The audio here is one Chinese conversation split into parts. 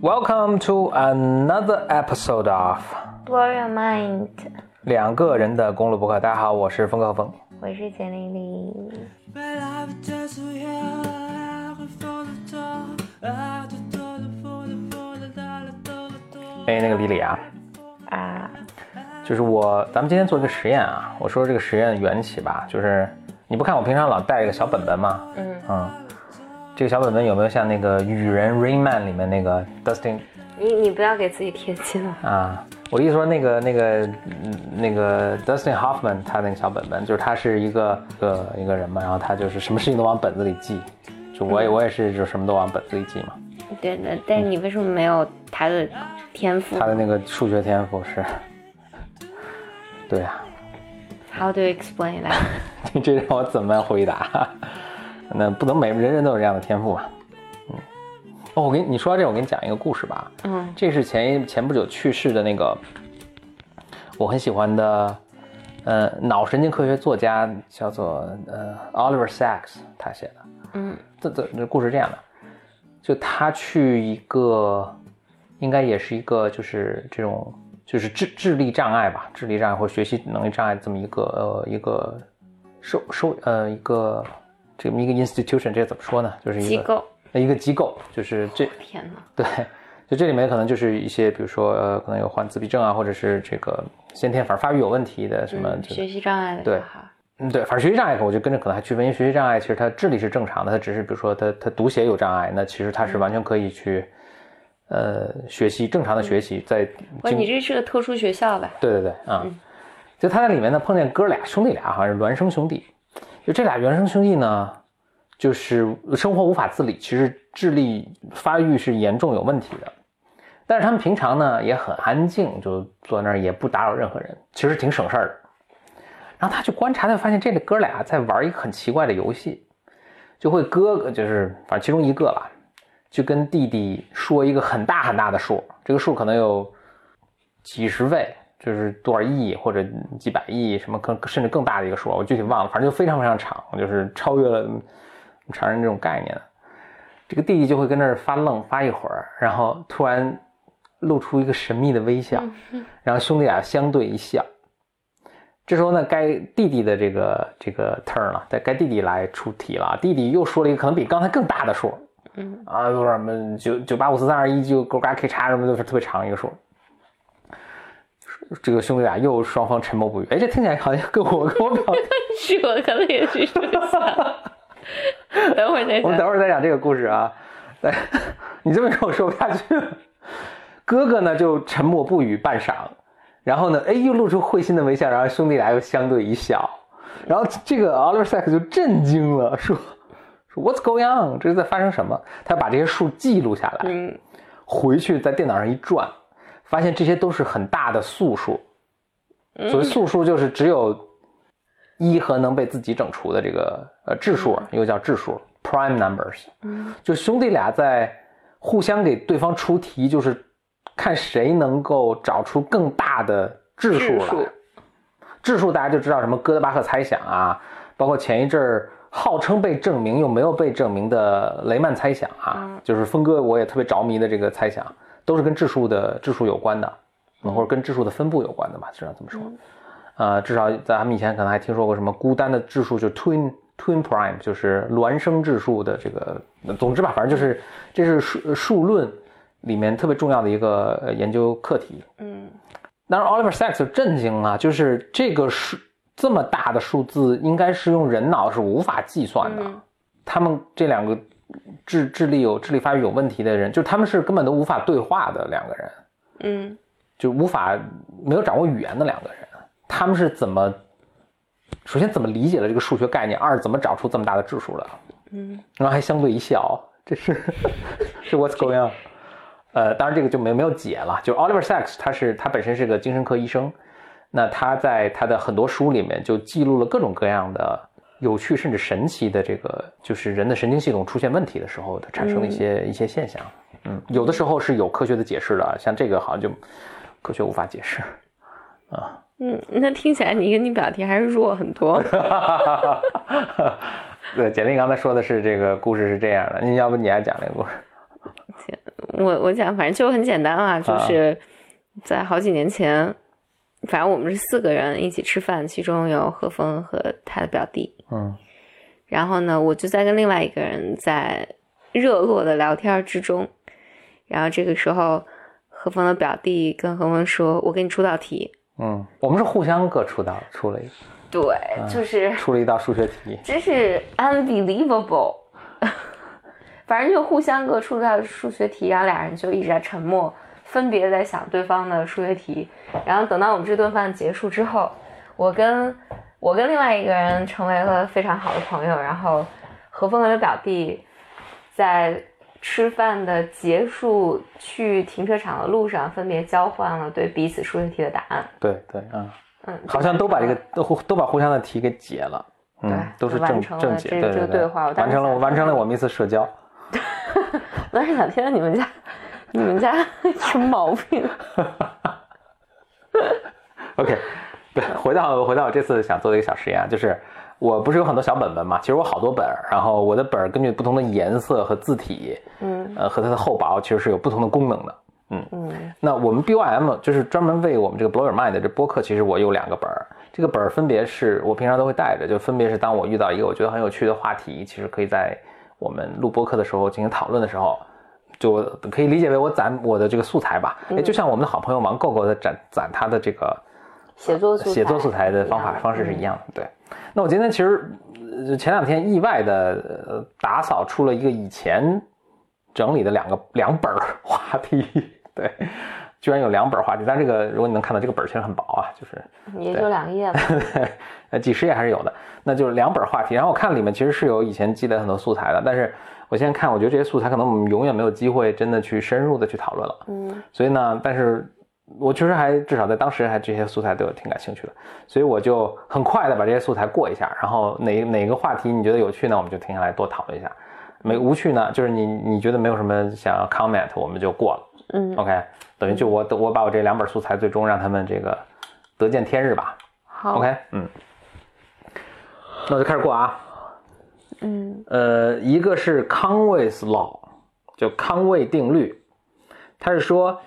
Welcome to another episode of Blow Your Mind，两个人的公路博客。大家好，我是风格风。我是简丽丽。哎，那个李李啊，啊，就是我，咱们今天做一个实验啊。我说这个实验的缘起吧，就是你不看我平常老带一个小本本吗？嗯嗯，这个小本本有没有像那个雨人 Rain Man 里面那个 Dustin 你你不要给自己贴金了。啊？我的意思说那个那个嗯那个 Dustin Hoffman 他那个小本本，就是他是一个一个一个人嘛，然后他就是什么事情都往本子里记。就我也我也是，就什么都往本子里记嘛。对的，但是你为什么没有他的天赋他的那个数学天赋是，对啊，？How do you explain that？你这让我怎么回答？那不能每人人都有这样的天赋嘛。嗯，哦，我给你你说到这，我给你讲一个故事吧。嗯这是前一前不久去世的那个我很喜欢的，呃，脑神经科学作家叫做呃 Oliver Sacks，他写的。嗯这这这故事是这样的，就他去一个，应该也是一个就是这种就是智智力障碍吧，智力障碍或学习能力障碍这么一个呃一个收收呃一个这么一个 institution，这个怎么说呢？就是一个机构。一个机构，就是这天哪！对，就这里面可能就是一些，比如说呃可能有患自闭症啊，或者是这个先天反正发育有问题的什么嗯，学习障碍的对。嗯，对，反正学习障碍我就跟着可能还区分，因为学习障碍其实他智力是正常的，他只是比如说他他读写有障碍，那其实他是完全可以去，呃，学习正常的学习，在喂，经你这是个特殊学校吧？对对对啊，就他在里面呢碰见哥俩兄弟俩，好像是孪生兄弟，就这俩孪生兄弟呢，就是生活无法自理，其实智力发育是严重有问题的，但是他们平常呢也很安静，就坐那儿也不打扰任何人，其实挺省事儿的。然后他去观察，他发现这个哥俩在玩一个很奇怪的游戏，就会哥哥就是反正其中一个吧，就跟弟弟说一个很大很大的数，这个数可能有几十位，就是多少亿或者几百亿，什么更甚至更大的一个数，我具体忘了，反正就非常非常长，就是超越了常人这种概念。这个弟弟就会跟那儿发愣发一会儿，然后突然露出一个神秘的微笑，然后兄弟俩相对一笑。这时候呢，该弟弟的这个这个 turn 了，该该弟弟来出题了。弟弟又说了一个可能比刚才更大的数，嗯啊，多少什么九九八五四三二一就勾嘎 K 叉什么，都是特别长一个数。这个兄弟俩又双方沉默不语。哎，这听起来好像跟我跟我表，是我可能也是。等会儿再我们等。会儿再讲这个故事啊。来，你这么跟我说不下去了。哥哥呢就沉默不语半晌，然后呢，哎，又露出会心的微笑，然后兄弟俩又相对一笑，然后这个 Oliver Sacks 就震惊了，说说 What's going on？这是在发生什么？他把这些数记录下来，嗯回去在电脑上一转，发现这些都是很大的素数。所谓素数就是只有一和能被自己整除的这个呃质数，又叫质数 （prime numbers）。嗯就兄弟俩在互相给对方出题，就是看谁能够找出更大的质数来质数。质数大家就知道什么哥德巴赫猜想啊，包括前一阵儿号称被证明又没有被证明的雷曼猜想啊，嗯就是峰哥我也特别着迷的这个猜想，都是跟质数的质数有关的，或者跟质数的分布有关的吧，至少这么说。呃，至少咱们以前可能还听说过什么孤单的质数，就 twin twin prime，就是孪生质数的这个。总之吧，反正就是这是数数论里面特别重要的一个呃研究课题。嗯当然，Oliver Sacks 就震惊了，就是这个数这么大的数字，应该是用人脑是无法计算的。嗯他们这两个智智力有智力发育有问题的人，就他们是根本都无法对话的两个人，嗯就无法没有掌握语言的两个人，他们是怎么首先怎么理解了这个数学概念，二怎么找出这么大的质数的，嗯然后还相对一笑，这是 是 What's going on？呃，当然这个就没没有解了。就 Oliver Sacks，他是他本身是个精神科医生，那他在他的很多书里面就记录了各种各样的有趣甚至神奇的这个，就是人的神经系统出现问题的时候，它产生的一些、一些现象。嗯，有的时候是有科学的解释的，像这个好像就科学无法解释啊。嗯，那听起来你跟你表弟还是弱很多。对，简历刚才说的是这个故事是这样的，你要不你来讲这个故事？我我讲，反正就很简单啊，就是在好几年前，反正我们是四个人一起吃饭，其中有何峰和他的表弟，嗯然后呢，我就在跟另外一个人在热络的聊天之中，然后这个时候，何峰的表弟跟何峰说：“我给你出道题。嗯，我们是互相各出道出了一”对，就是出了一道数学题。真是 unbelievable。反正就互相各出道数学题，然后俩人就一直在沉默，分别在想对方的数学题。然后等到我们这顿饭结束之后，我跟我跟另外一个人成为了非常好的朋友。然后何峰的表弟在吃饭的结束去停车场的路上，分别交换了对彼此数学题的答案。对对，嗯，嗯，好像都把这个都互都把互相的题给解了。嗯对，都是完成了正解，这这对对对，个对话完成了，我完成了我们一次社交。我当时想，天呐，你们家，你们家 什么毛病？OK，对，回到回到我这次想做的一个小实验啊，就是我不是有很多小本本嘛，其实我好多本儿，然后我的本儿根据不同的颜色和字体，嗯呃，和它的厚薄，其实是有不同的功能的。嗯那我们 BYM 就是专门为我们这个 Blow Your Mind 的这播客，其实我有两个本儿，这个本儿分别是我平常都会带着，就分别是当我遇到一个我觉得很有趣的话题，其实可以在我们录播客的时候进行讨论的时候，就可以理解为我攒我的这个素材吧。嗯也就像我们的好朋友王够够的攒攒他的这个写作素材写作素材的方法方式是一样的。对，那我今天其实呃前两天意外的呃打扫出了一个以前整理的两个两本儿话题，对，居然有两本儿话题，但这个如果你能看到这个本儿其实很薄啊，就是也就两页吧。呃几十页还是有的，那就是两本儿话题。然后我看里面其实是有以前积累很多素材的，但是我现在看，我觉得这些素材可能我们永远没有机会真的去深入的去讨论了。嗯所以呢，但是我确实还至少在当时还这些素材对我挺感兴趣的，所以我就很快的把这些素材过一下，然后哪哪个话题你觉得有趣呢，我们就停下来多讨论一下；没无趣呢，就是你你觉得没有什么想要 comment，我们就过了。嗯，OK，等于就我我把我这两本素材最终让他们这个得见天日吧。好 OK，嗯，那我就开始过啊。嗯。呃，一个是康威斯 law，就康威定律，它是说，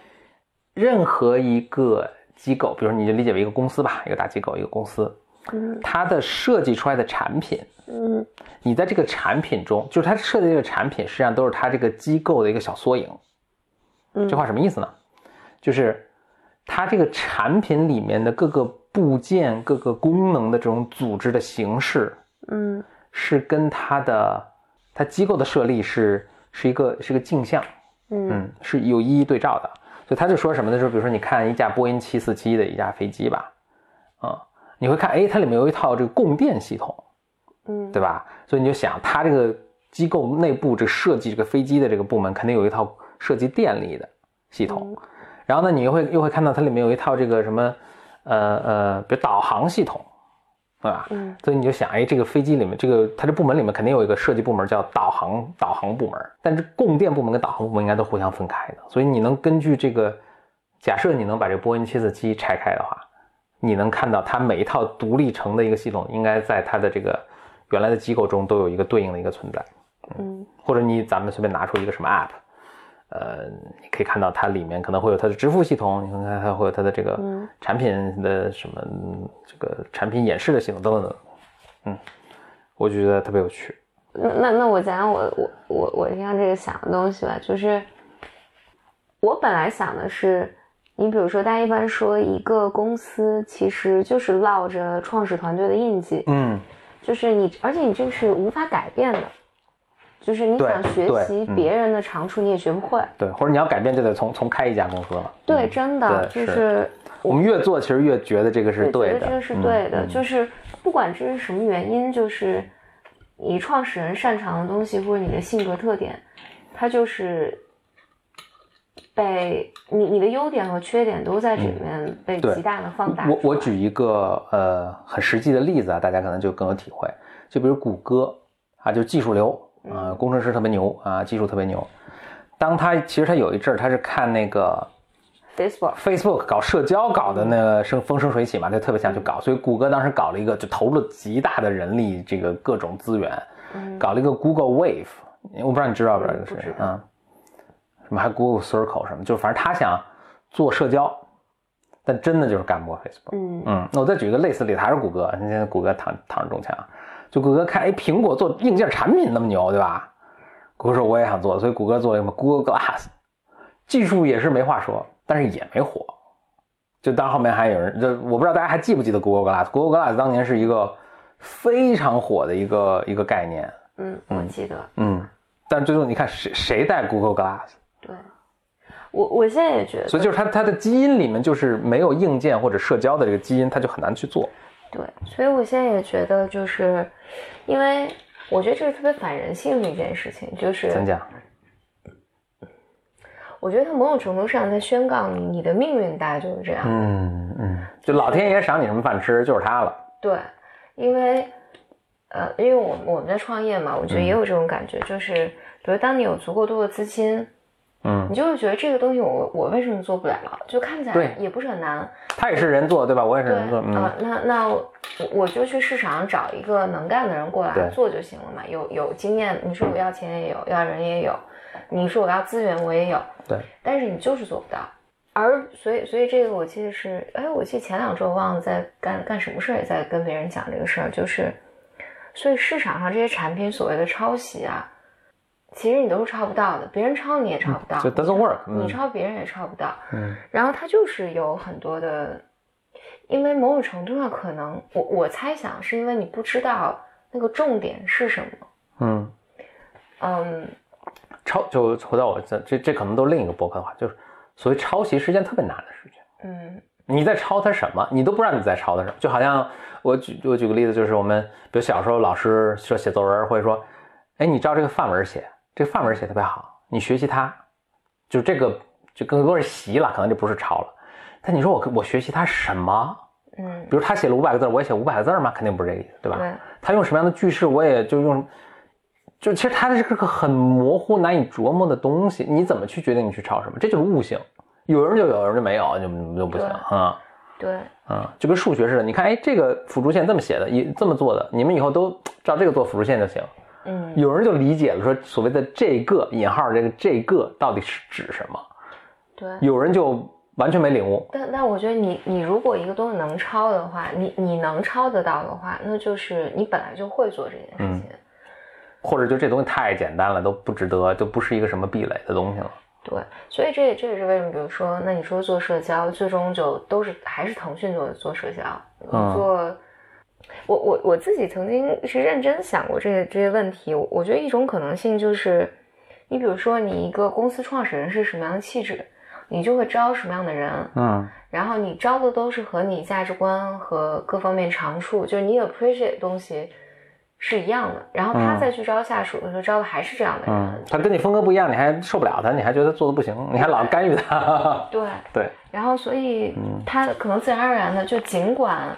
任何一个机构，比如你就理解为一个公司吧，一个大机构，一个公司，嗯。它的设计出来的产品，嗯你在这个产品中，就是它设计这个产品，实际上都是它这个机构的一个小缩影。嗯，这话什么意思呢？就是它这个产品里面的各个部件、各个功能的这种组织的形式，嗯是跟它的它机构的设立是是一个是一个镜像，嗯嗯，是有一一对照的。所以他就说什么呢？就是比如说你看一架波音七四七的一架飞机吧，啊、你会看，哎，它里面有一套这个供电系统，嗯，对吧？所以你就想，它这个机构内部这设计这个飞机的这个部门，肯定有一套设计电力的系统。嗯然后呢，你又会又会看到它里面有一套这个什么，呃呃，比如导航系统，对吧？嗯所以你就想，哎，这个飞机里面，这个它这部门里面肯定有一个设计部门叫导航导航部门，但是供电部门跟导航部门应该都互相分开的。所以你能根据这个，假设你能把这个波音七四七拆开的话，你能看到它每一套独立成的一个系统，应该在它的这个原来的机构中都有一个对应的一个存在。嗯或者你咱们随便拿出一个什么 app，呃，你可以看到它里面可能会有它的支付系统，你看看它会有它的这个嗯。产品的什么嗯这个产品演示的系统等等。等，嗯，我就觉得特别有趣。那那那我讲讲我我我我这样这个想的东西吧，就是我本来想的是，你比如说大家一般说一个公司其实就是烙着创始团队的印记，嗯，就是你，而且你这个是无法改变的，就是你想学习别人的长处，你也学不会。对，或者你要改变就得从从开一家公司了。对，嗯真的就是我们越做其实越觉得这个是对的，觉得这个是对的，嗯就是不管这是什么原因，就是你创始人擅长的东西或者你的性格特点，它就是被你你的优点和缺点都在这里面被极大的放大。我我举一个呃很实际的例子啊，大家可能就更有体会。就比如谷歌啊，就技术流啊、嗯工程师特别牛啊，技术特别牛。当他其实他有一阵儿他是看那个 Facebook，Facebook 搞社交搞的那个生风生水起嘛，他特别想去搞，所以谷歌当时搞了一个，就投入了极大的人力，这个各种资源，搞了一个 Google Wave，我不知道你知道不知道这个事啊？什么还 Google Circle 什么，就反正他想做社交，但真的就是干不过 Facebook。嗯嗯，那我再举一个类似例子，还是谷歌。现在谷歌躺躺着中枪，就谷歌看，哎，苹果做硬件产品那么牛，对吧？谷歌说我也想做，所以谷歌做了什么 Google Glass，技术也是没话说，但是也没火。就当后面还有人，就我不知道大家还记不记得 Google Glass？Google Glass 当年是一个非常火的一个一个概念，嗯，我记得，嗯，但最终你看谁谁带 Google Glass？对，我我现在也觉得，所以就是它它的基因里面就是没有硬件或者社交的这个基因，它就很难去做。对，所以我现在也觉得，就是因为我觉得这是特别反人性的一件事情，就是怎么讲？我觉得他某种程度上在宣告你，你的命运大概就是这样。嗯嗯，就老天爷赏你什么饭吃，就是他了。对，因为呃，因为我我们在创业嘛，我觉得也有这种感觉，就是比如当你有足够多的资金，嗯，你就会觉得这个东西我我为什么做不了？就看起来也不是很难。他也是人做，对吧？我也是人做。嗯啊，那那我我就去市场上找一个能干的人过来做就行了嘛。有有经验，你说我要钱也有，要人也有，你说我要资源我也有，对，但是你就是做不到。而所以所以这个我记得是，哎，我记得前两周忘了在干干什么事儿，也在跟别人讲这个事儿，就是，所以市场上这些产品所谓的抄袭啊，其实你都是抄不到的，别人抄你也抄不到，就 doesn't work，嗯你抄别人也抄不到。嗯然后它就是有很多的，因为某种程度上可能，我我猜想是因为你不知道那个重点是什么。嗯，嗯，抄就回到我这这这可能都另一个博客的话，就是所谓抄袭是件特别难的事情。嗯你在抄他什么？你都不知道你在抄他什么。就好像我举我举个例子，就是我们比如小时候老师说写作文会说，哎，你照这个范文写，这个范文写特别好，你学习它，就这个就更多是习了，可能就不是抄了。但你说我我学习它什么？嗯，比如他写了五百个字，我也写五百个字吗？肯定不是这个意思，对吧？对，他用什么样的句式，我也就用，就其实它是个很模糊、难以琢磨的东西。你怎么去决定你去抄什么？这就是悟性，有人就有，有人就没有，就就不行对啊对，啊！就跟数学似的，你看，哎，这个辅助线这么写的，也这么做的，你们以后都照这个做辅助线就行。嗯有人就理解了，说所谓的这个引号这个这个到底是指什么？对。有人就完全没领悟。但但我觉得你你如果一个东西能抄的话，你你能抄得到的话，那就是你本来就会做这件事情。或者就这东西太简单了，都不值得，都不是一个什么壁垒的东西了。对，所以这也这也是为什么，比如说，那你说做社交，最终就都是还是腾讯做做社交，做。我我我自己曾经是认真想过这些这些问题，我我觉得一种可能性就是，你比如说你一个公司创始人是什么样的气质，你就会招什么样的人，嗯。然后你招的都是和你价值观和各方面长处，就是你 appreciate 的东西是一样的，然后他嗯。再去招下属的时候招的还是这样的人，嗯，他跟你风格不一样，你还受不了他，你还觉得做的不行，你还老干预他。对，对，然后所以嗯。他可能自然而然的，就尽管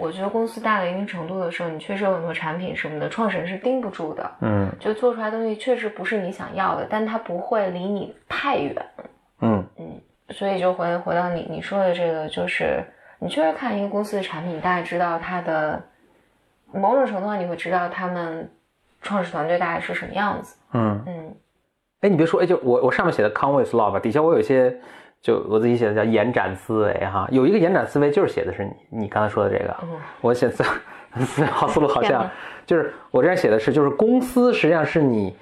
我觉得公司大到一定程度的时候，你确实有很多产品什么的，创始人是盯不住的，嗯就做出来的东西确实不是你想要的，但它不会离你太远，嗯嗯所以就回回到你你说的这个，就是你确实看一个公司的产品，你大概知道它的某种程度上你会知道他们创始团队大概是什么样子，嗯。嗯哎，你别说，哎，就我我上面写的 Come with love，底下我有一些，就我自己写的叫延展思维哈，有一个延展思维就是写的是你你刚才说的这个，嗯。我写思思好思路好像就是我这样写的是，就是公司实际上是你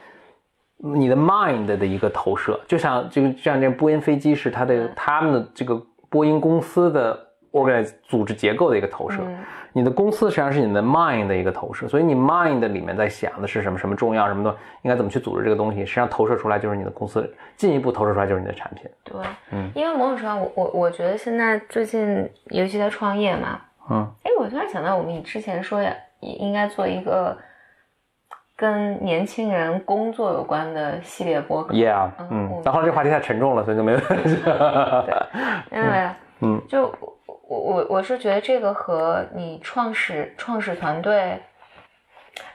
你的 mind 的一个投射，就像这个就像这波音飞机是它的嗯。他们的这个波音公司的 organize 组织结构的一个投射，嗯你的公司实际上是你的 mind 的一个投射，所以你 mind 里面在想的是什么，什么重要，什么东应该怎么去组织这个东西，实际上投射出来就是你的公司，进一步投射出来就是你的产品。对，嗯因为某种程度上，我我我觉得现在最近尤其在创业嘛，嗯哎，我突然想到，我们之前说应该做一个跟年轻人工作有关的系列播客。，Yeah，嗯然后这个话题太沉重了，所以就没有。因为嗯就我我我是觉得这个和你创始创始团队，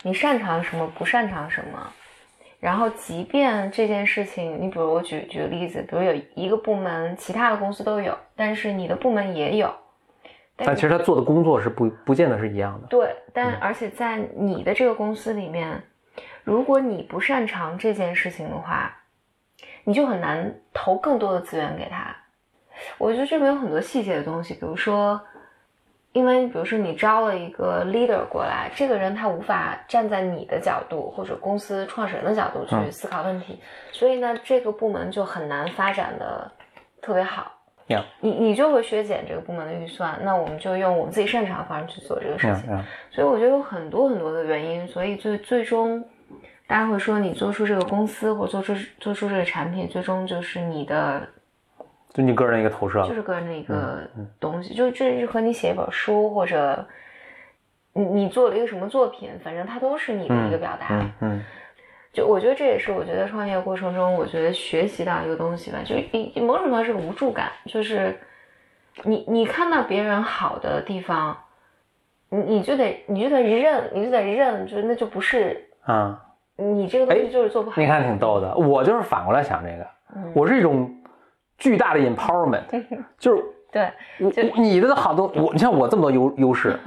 你擅长什么，不擅长什么。然后，即便这件事情，你比如我举举个例子，比如有一个部门，其他的公司都有，但是你的部门也有，但但其实他做的工作是不不见得是一样的。对，但而且在你的这个公司里面，如果你不擅长这件事情的话，你就很难投更多的资源给他。我觉得这边有很多细节的东西，比如说，因为比如说你招了一个 leader 过来，这个人他无法站在你的角度或者公司创始人的角度去思考问题，所以呢，这个部门就很难发展的特别好。呀你你就会削减这个部门的预算，那我们就用我们自己擅长的方式去做这个事情。所以我觉得有很多很多的原因，所以最最终，大家会说你做出这个公司或做出做出这个产品，最终就是你的就你个人的一个投射就。是个人的一个东西，就这就和你写一本书或者你你做了一个什么作品，反正它都是你的一个表达。嗯嗯就我觉得这也是我觉得创业过程中，我觉得学习到一个东西吧，就一某种程度上是无助感，就是你你看到别人好的地方，你你就得你就得认，你就得认，就那就不是啊，你这个东西就是做不好。你看挺逗的。我就是反过来想这个，嗯我是一种巨大的 empowerment，就是对，我就你的好多我，你像我这么多优优势，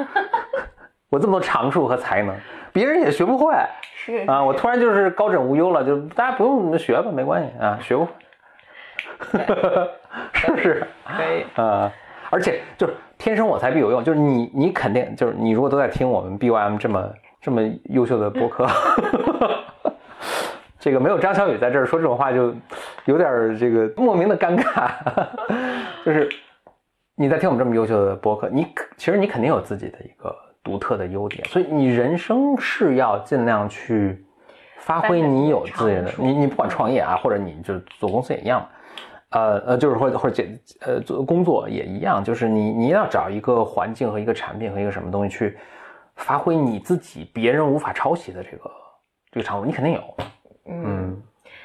我这么多长处和才能，别人也学不会是啊。我突然就是高枕无忧了，就大家不用学吧，没关系啊，学不会，是不是？可以，啊，而且就是天生我材必有用，就是你你肯定就是你如果都在听我们 BYM 这么这么优秀的播客，这个没有张小雨在这儿说这种话，就有点这个莫名的尴尬，就是你在听我们这么优秀的播客，你其实你肯定有自己的一个独特的优点，所以你人生是要尽量去发挥你有自己的你你你不管创业啊，或者你就做公司也一样。呃呃，就是或者或者解呃做工作也一样，就是你你要找一个环境和一个产品和一个什么东西去发挥你自己别人无法抄袭的这个这个长处，你肯定有，嗯，嗯，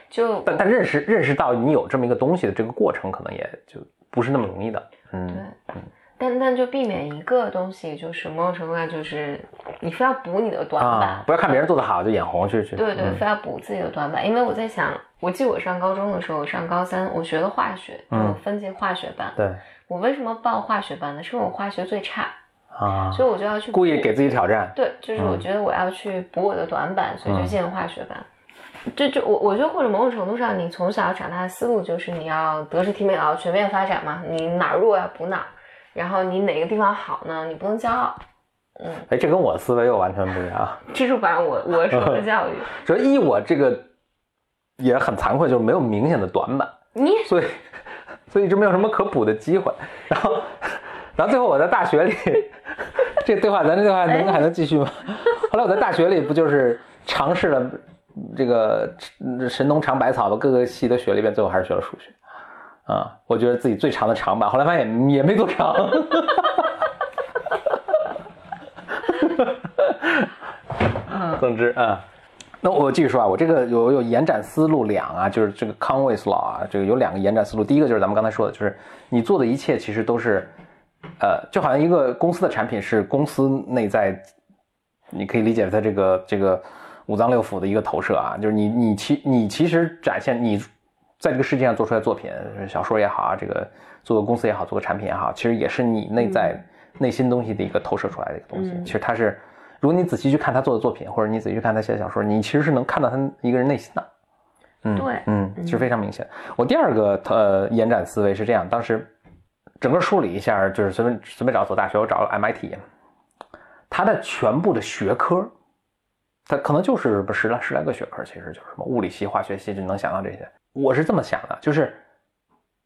就但但认识认识到你有这么一个东西的这个过程，可能也就不是那么容易的，嗯对嗯，，但但就避免一个东西，就是某种程度上就是你非要补你的短板。啊，不要看别人做的好就眼红去去，对对，嗯非要补自己的短板。因为我在想，我记得我上高中的时候，我上高三，我学的化学，分进化学班。对我为什么报化学班呢？是因为我化学最差，啊，所以我就要去故意给自己挑战，对，就是我嗯觉得我要去补我的短板，所以就嗯进了化学班。这这我我觉得或者某种程度上，你从小长大的思路就是你要德智体美劳全面发展嘛，你哪儿弱要补哪儿，然后你哪个地方好呢，你不能骄傲。嗯，哎，这跟我思维又完全不一样。这是反正我 我受的教育。所以一我这个也很惭愧，就是没有明显的短板。你所以所以一直没有什么可补的机会。然后，然后最后我在大学里，这对话咱这对话能还能继续吗？后来我在大学里不就是尝试了这个嗯神农尝百草吧各个系都学了一遍，最后还是学了数学。啊，我觉得自己最长的长板，后来发现也也没多长。总之啊，那我继续说啊，我这个有有延展思路两啊，就是这个 Conway's Law 啊，这个有两个延展思路。第一个就是咱们刚才说的，就是你做的一切其实都是，呃，就好像一个公司的产品是公司内在，你可以理解为它这个这个五脏六腑的一个投射啊，就是你你其你其实展现你在这个世界上做出来的作品，小说也好啊，这个做个公司也好，做个产品也好，其实也是你内在、内心东西的一个投射出来的一个东西。嗯其实它是，如果你仔细去看他做的作品，或者你仔细去看他写的小说，你其实是能看到他一个人内心的。嗯，对嗯，其实非常明显。我第二个呃延展思维是这样，当时整个梳理一下，就是随便随便找所大学，我找了 MIT，它的全部的学科，它可能就是不十来十来个学科，其实就是什么物理系、化学系，就能想到这些。我是这么想的，就是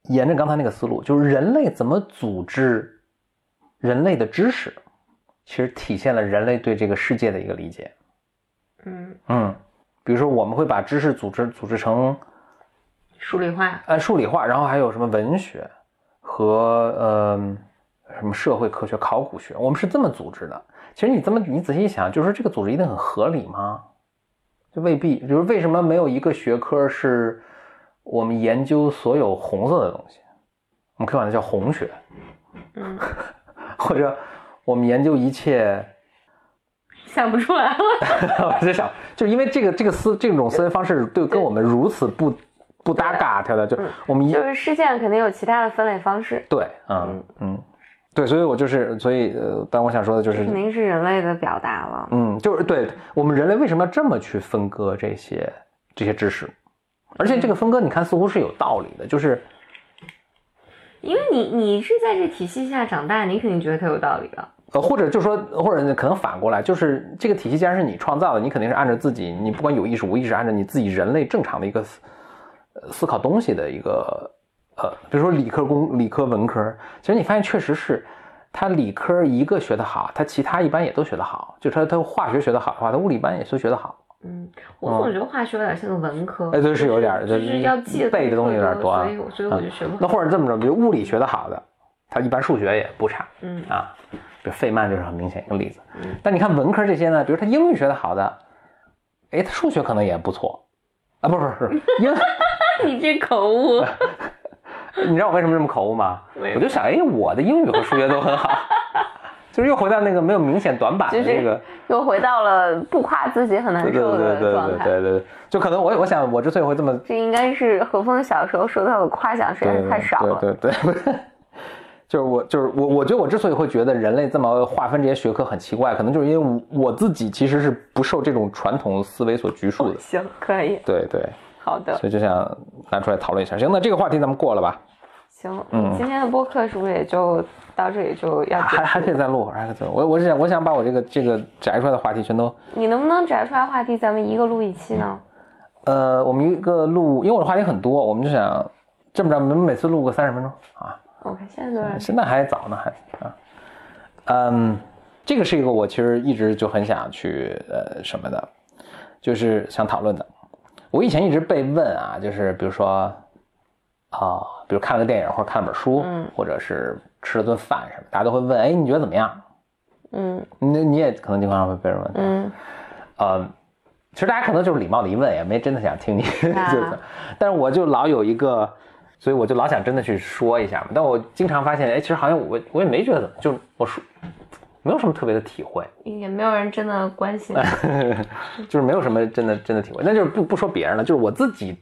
沿着刚才那个思路，就是人类怎么组织人类的知识，其实体现了人类对这个世界的一个理解。嗯，嗯，比如说我们会把知识组织组织成数理化，呃数理化，然后还有什么文学和呃什么社会科学、考古学，我们是这么组织的。其实你这么你仔细一想，就是说这个组织一定很合理吗？就未必。就是为什么没有一个学科是我们研究所有红色的东西？我们可以管它叫红学，嗯，或者我们研究一切想不出来了。我在想，就是因为这个这个思这种思维方式对跟我们如此不不搭嘎，它的就我们一就是事件肯定有其他的分类方式。对，嗯嗯，对，所以我就是，所以呃，但我想说的就是肯，定是人类的表达了。嗯，就是对我们人类为什么要这么去分割这些这些知识，而且这个分割你看似乎是有道理的，就是因为你你是在这体系下长大，你肯定觉得它有道理的。呃，或者就说，或者可能反过来，就是这个体系既然是你创造的，你肯定是按照自己，你不管有意识无意识，按照你自己人类正常的一个思呃思考东西的一个呃，比如说理科工、理科文科，其实你发现确实是，他理科一个学得好，他其他一般也都学得好，就他他化学学得好的话，他物理班也都学得好。嗯，我总觉得化学有点像个文科，哎，对，是有点，就是是要记背的东西有点多啊所。以我所以我就学不那。或者这么着，比如物理学得好的，他一般数学也不差。嗯啊，比如费曼就是很明显一个例子。嗯但你看文科这些呢，比如他英语学得好的，哎，他数学可能也不错啊，不是不是不是英，你这口误，你知道我为什么这么口误吗？我就想，哎，我的英语和数学都很好，就是又回到那个没有明显短板的就是这个，又回到了不夸自己很难对对受对对的状态。对对对，就可能我我想我之所以会这么这应该是何峰小时候受到的夸奖实在是太少了。对对对对，就是我就是我，我觉得我之所以会觉得人类这么划分这些学科很奇怪，可能就是因为我我自己其实是不受这种传统思维所拘束的。行，可以，对对，好的，所以就想拿出来讨论一下。行，那这个话题咱们过了吧？行。嗯今天的播客是不是也就到这里就要？还还可以再录会儿，还可以再录。我我是想我想把我这个这个摘出来的话题全都，你能不能摘出来话题，咱们一个录一期呢？呃，我们一个录，因为我的话题很多，我们就想这么着，我们每次录个三十分钟啊。OK，现在多少？现在还早呢，还啊，嗯，这个是一个我其实一直就很想去呃什么的，就是想讨论的。我以前一直被问啊，就是比如说啊、比如看了个电影或者看了本书，嗯。或者是吃了顿饭什么，大家都会问，哎，你觉得怎么样？嗯。你你也可能经常会被人问，嗯。呃，其实大家可能就是礼貌的一问，也没真的想听你，啊就是，但是我就老有一个，所以我就老想真的去说一下嘛。但我经常发现，哎，其实好像我我也没觉得怎么，就我说没有什么特别的体会，也没有人真的关心。就是没有什么真的真的体会。那就是不不说别人了，就是我自己，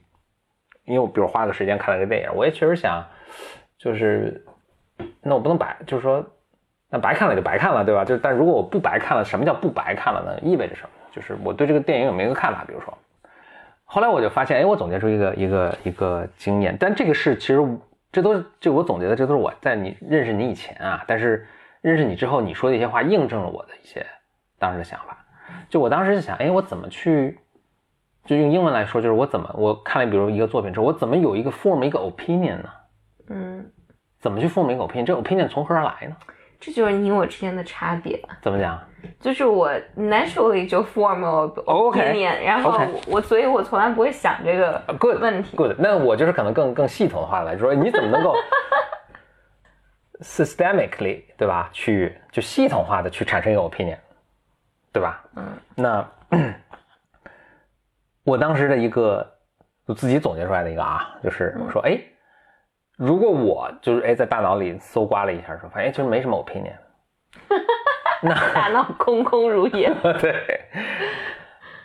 因为我比如花个时间看了个电影，我也确实想，就是那我不能白，就是说。那白看了就白看了，对吧？就，但如果我不白看了，什么叫不白看了呢？意味着什么？就是我对这个电影有没有一个看法？比如说，后来我就发现，哎，我总结出一个一个一个经验，但这个是其实这都是这我总结的，这都是我在你认识你以前啊，但是认识你之后你说的一些话印证了我的一些当时的想法。就我当时是想，哎，我怎么去，就用英文来说，就是我怎么我看了比如一个作品之后，我怎么有一个 form 一个 opinion 呢？嗯，怎么去 form 一个 opinion？这 opinion 从何而来呢？这就是你我之间的差别。怎么讲？就是我 naturally 就 form opinion，然后我所以，我从来不会想这个 good 问题。good，那我就是可能更更系统的话来说，你怎么能够 systemically 对吧？去就系统化的去产生一个 opinion，对吧？嗯，那 我当时的一个我自己总结出来的一个啊，就是我说，哎，如果我就是哎在大脑里搜刮了一下，说发现哎其实没什么 opinion，那大脑空空如也。对，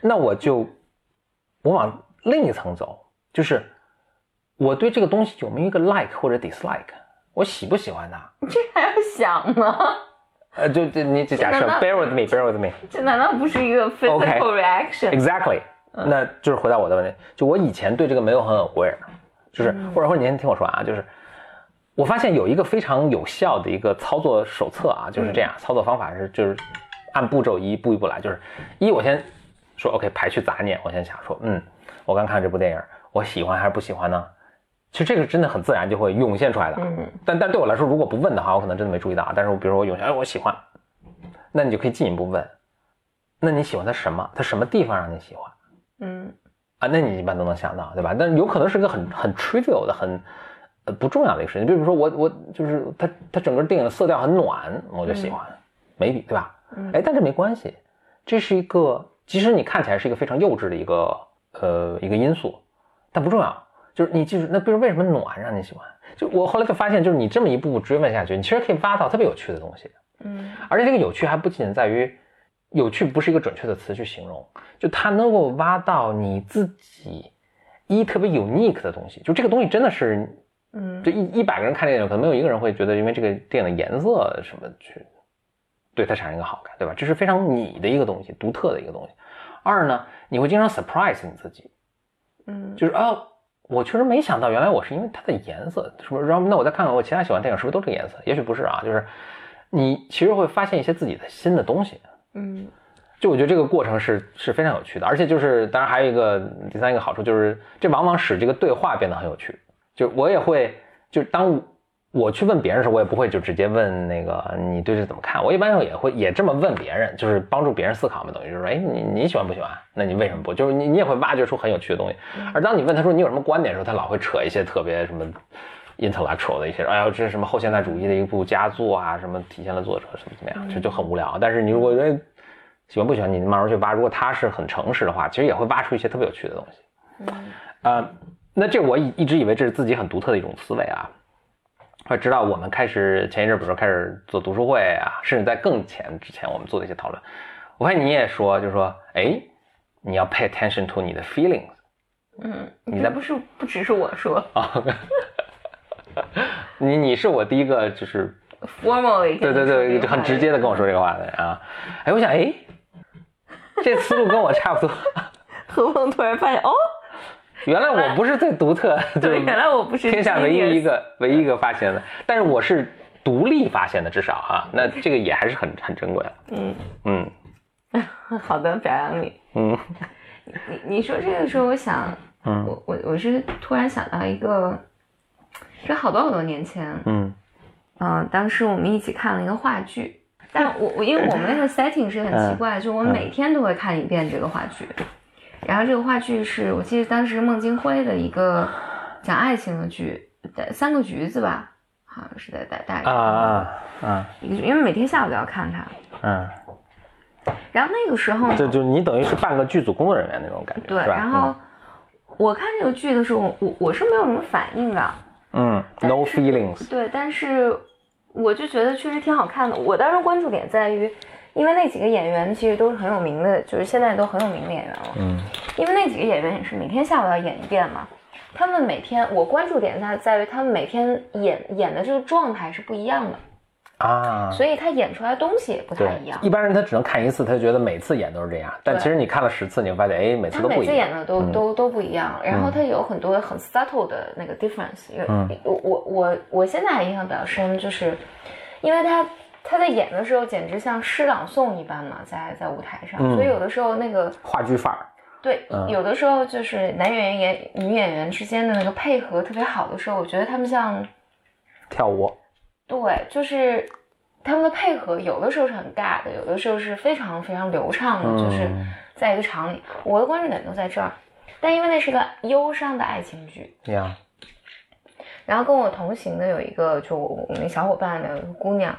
那我就我往另一层走，就是我对这个东西有没有一个 like 或者 dislike，我喜不喜欢他？这还要想吗？呃，就就你就假设 bear with me，bear with me，exactly，、这难道不是一个 physical reaction？Exactly，那就是回答我的问题，就我以前对这个没有很 aware，就是、或者或者你先听我说啊，就是我发现有一个非常有效的一个操作手册啊，就是这样，操作方法是就是按步骤一步一步来，就是一我先说 OK 排去杂念，我先想说嗯，我刚看这部电影，我喜欢还是不喜欢呢？其实这个真的很自然就会涌现出来的，嗯但但对我来说，如果不问的话，我可能真的没注意到啊。但是我比如说我涌现，哎，我喜欢，那你就可以进一步问，那你喜欢他什么？他什么地方让你喜欢？嗯啊，那你一般都能想到，对吧？但有可能是个很很 trivial 的、很呃不重要的一个事情。比如说我我就是他他整个电影的色调很暖，我就喜欢、maybe 对吧？嗯哎，但这没关系，这是一个即使你看起来是一个非常幼稚的一个呃一个因素，但不重要。就是你记住，那比如为什么暖让你喜欢？就我后来就发现，就是你这么一步步追问下去，你其实可以挖到特别有趣的东西。嗯而且这个有趣还不仅仅在于，有趣不是一个准确的词去形容，就它能够挖到你自己一特别 unique 的东西，就这个东西真的是嗯就一一百个人看电影，可能没有一个人会觉得因为这个电影的颜色什么去对它产生一个好感，对吧？这是非常你的一个东西，独特的一个东西。二呢，你会经常 surprise 你自己，嗯就是啊，我确实没想到，原来我是因为它的颜色，是不是？然后那我再看看我其他喜欢电影是不是都这个颜色？也许不是啊，就是你其实会发现一些自己的新的东西。嗯就我觉得这个过程是是非常有趣的，而且就是当然还有一个第三一个好处就是这往往使这个对话变得很有趣。就我也会，就当我去问别人的时候，我也不会就直接问那个你对这怎么看，我一般也会也这么问别人，就是帮助别人思考嘛，等于就是说，哎，你你喜欢不喜欢？那你为什么不？就是你你也会挖掘出很有趣的东西。而当你问他说你有什么观点的时候，他老会扯一些特别什么 intellectual 的一些，哎呦，这是什么后现代主义的一部佳作啊，什么体现了作者什么怎么样，这就很无聊。但是你如果哎喜欢不喜欢，你慢慢去挖。如果他是很诚实的话，其实也会挖出一些特别有趣的东西。嗯呃，那这我一一直以为这是自己很独特的一种思维啊。后来直到我们开始前一阵儿，比如说开始做读书会啊，甚至在更前之前，我们做的一些讨论，我发现你也说，就是说，哎，你要 pay attention to 你的 feelings 嗯，你在这不是不只是我说啊。你你是我第一个就是，formally 对对对，很直接的跟我说这个话的人啊。哎，我想，哎，这思路跟我差不多。何鹏突然发现，哦，原来我不是最独特，对，原来我不是天下唯一一个唯一一个发现的，但是我是独立发现的，至少啊，那这个也还是很很珍贵的。嗯，嗯。好的，表扬你。嗯。你你说这个时候，我想，嗯。我我我是突然想到一个，这好多好多年前，嗯。嗯、当时我们一起看了一个话剧，但我我因为我们那个 setting 是很奇怪，就我每天都会看一遍这个话剧，然后这个话剧是我记得当时孟京辉的一个讲爱情的剧，呃三个橘子吧，好像是在大大啊啊啊。一个剧，因为每天下午都要看它，嗯，然后那个时候呢这就你等于是半个剧组工作人员那种感觉，对，然后我看这个剧的时候，我我我是没有什么反应的，嗯嗯，no feelings，对，但是我就觉得确实挺好看的。我当时关注点在于，因为那几个演员其实都是很有名的，就是现在都很有名的演员了。嗯。因为那几个演员也是每天下午要演一遍嘛，他们每天我关注点在在于他们每天演演的这个状态是不一样的，啊，所以他演出来的东西也不太一样，。一般人他只能看一次，他就觉得每次演都是这样，但其实你看了十次，你会发现，哎，每次他都不一样。每次演。的都、嗯。都都不一样，然后他有很多很 subtle 的那个 difference 有。嗯。我我我我现在还印象比较深，就是因为他他在演的时候简直像诗朗诵一般嘛，在在舞台上，嗯所以有的时候那个话剧范儿，对，嗯。有的时候就是男演员演女演员之间的那个配合特别好的时候，我觉得他们像跳舞，对，就是他们的配合有的时候是很尬的，有的时候是非常非常流畅的，就是嗯在一个场里，我的关注点都在这儿。但因为那是个忧伤的爱情剧，对呀，然后跟我同行的有一个就我我那小伙伴的姑娘，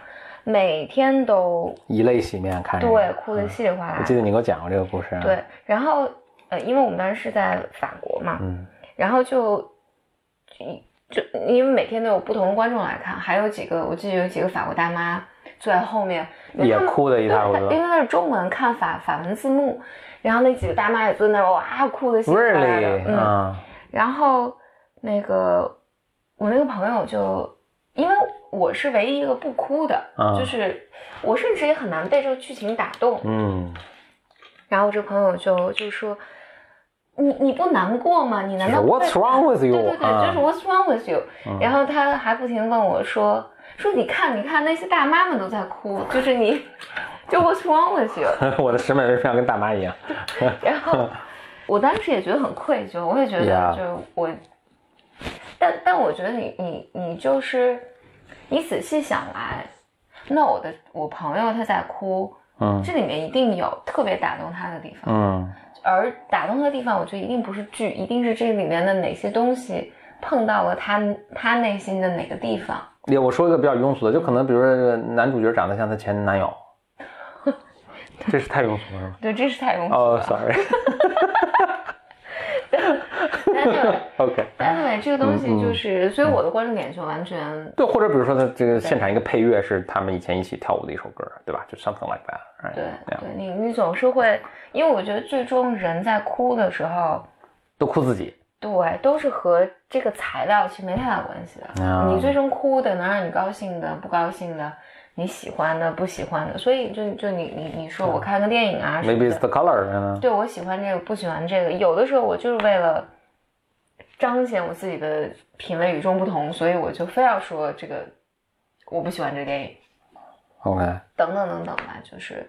每天都以泪洗面看这个，对哭得稀里哗啦。我记得你给我讲过这个故事啊。对，然后呃，因为我们当时是在法国嘛，嗯。然后就就因为每天都有不同的观众来看，还有几个我记得有几个法国大妈坐在后面，也哭得一塌糊涂。因为那是中文看法法文字幕，然后那几个大妈也坐在那儿哇哭的稀里哗啦的，，really，嗯，啊，然后那个我那个朋友就因为我是唯一一个不哭的，啊就是我甚至也很难被这个剧情打动，嗯，然后我这朋友就就说。你你不难过吗？你难道？对对对，啊就是 What's wrong with you？、嗯然后他还不停地问我说说你看你看那些大妈们都在哭，就是你就 What's wrong with you？我的审美为什么要跟大妈一样？然后我当时也觉得很愧疚，我也觉得就是我，但但我觉得你你你就是你仔细想来，那我的我朋友他在哭，嗯这里面一定有特别打动他的地方，嗯而打动的地方，我觉得一定不是剧，一定是这里面的哪些东西碰到了他他内心的哪个地方。也我说一个比较庸俗的，就可能比如说男主角长得像他前男友，这是太庸俗了是吗？对，这是太庸俗哦了。，sorry，OK，但是这个东西嗯就是，所以我的关注点就完全对，或者比如说他这个现场一个配乐是他们以前一起跳舞的一首歌，对吧？就 something like that，right？对对，你你总是会，因为我觉得最终人在哭的时候，都哭自己，对，都是和这个材料其实没太大关系的。啊。你最终哭的，能让你高兴的、不高兴的，你喜欢的、不喜欢的，所以就就你你你说我看个电影啊，maybe it's the color，嗯。对我喜欢这个，不喜欢这个，有的时候我就是为了彰显我自己的品味与众不同，所以我就非要说这个我不喜欢这个电影，，OK，等等等等吧，就是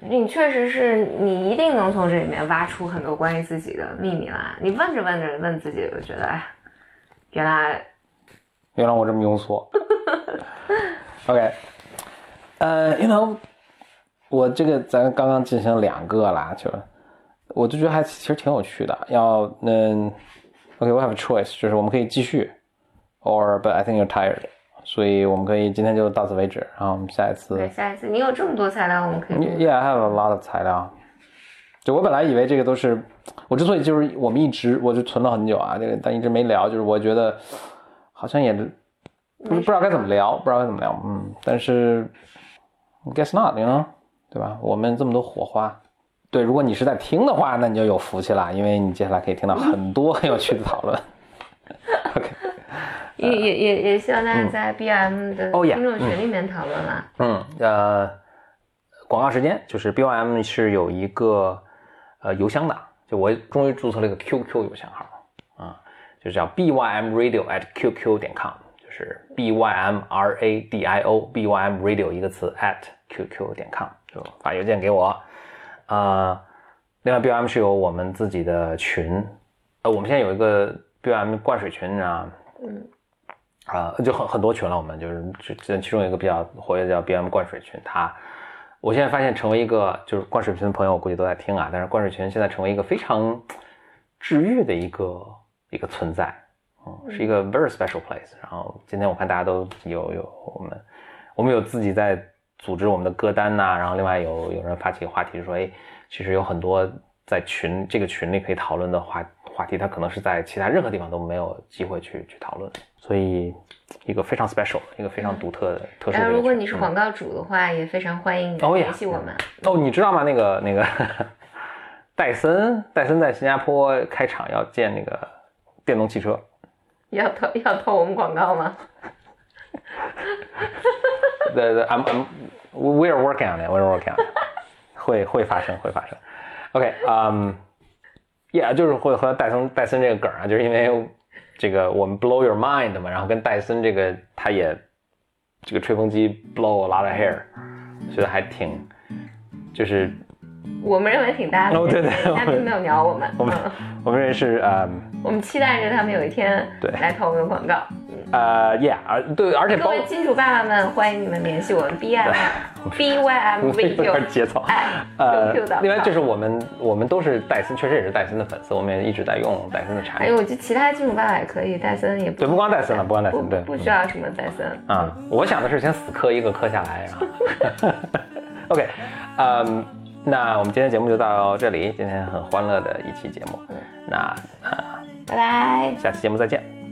你确实是你一定能从这里面挖出很多关于自己的秘密来。你问着问着问自己，就觉得哎，原来原来我这么庸俗。OK，呃、u know，我这个咱刚刚进行两个啦，就我就觉得还其实挺有趣的。要嗯，OK，we、have a choice，就是我们可以继续，or but I think you're tired，所以我们可以今天就到此为止，然后我们下一次对下一次你有这么多材料，我们可以 Yeah, I have a lot of 材料。就我本来以为这个都是，我之所以就是我们一直我就存了很久啊，这个但一直没聊，就是我觉得好像也不不知道该怎么聊，不知道该怎么聊，嗯，但是 guess not，you know，对吧？我们这么多火花，对，如果你是在听的话，那你就有福气了，因为你接下来可以听到很多很有趣的讨论。OK，也也也也希望大家在 BM 的听众群里面讨论啦。嗯，呃，广告时间就是 BYM 是有一个呃邮箱的，就我终于注册了一个 QQ 邮箱号啊，就叫 BYM Radio at QQ 点 com，就是 BYM R A D I O BYM Radio 一个词 at QQ 点 com，就发邮件给我。啊、另外 BYM 是有我们自己的群，呃，我们现在有一个 BYM 灌水群啊，嗯，啊、就很很多群了，我们就是这这其中有一个比较活跃的叫 BM 灌水群，它我现在发现成为一个就是灌水群的朋友，我估计都在听啊，但是灌水群现在成为一个非常治愈的一个一个存在，嗯，是一个 very special place。然后今天我看大家都有有我们我们有自己在组织我们的歌单呐、然后另外有有人发起话题说，哎，其实有很多在群这个群里可以讨论的话话题，它可能是在其他任何地方都没有机会去去讨论，所以一个非常 special，一个非常独特的特殊如果你是嗯广告主的话，也非常欢迎你联系我们。哦，你知道吗？那个那个戴森，戴森在新加坡开厂要建那个电动汽车，要投要投我们广告吗？对对，I'm I'm we are working on it, we are working on it，会会发生会发生。OK，嗯、yeah，就是会和戴森戴森这个梗啊，就是因为这个我们 blow your mind 嘛，然后跟戴森这个他也这个吹风机 blow a lot of hair，觉得还挺就是我们认为挺搭的，哦对对 他并没有鸟我们。我们嗯我们认识嗯。我们期待着他们有一天对来投我们广告。呃，Yeah，而对，而且各位金主爸爸们，欢迎你们联系我们 B M B Y M 有 V 点 Q 节奏。哎呃 QQ 的。另外就是我们我们都是戴森，确实也是戴森的粉丝，我们也一直在用戴森的产品。我觉得其他金主爸爸也可以，戴森也不对，不光戴森了，不光戴森，对，不需要什么戴森。啊、我想的是先死磕一个磕下来，然后 OK，嗯，那我们今天节目就到这里，今天很欢乐的一期节目，那啊，拜拜。下期节目再见。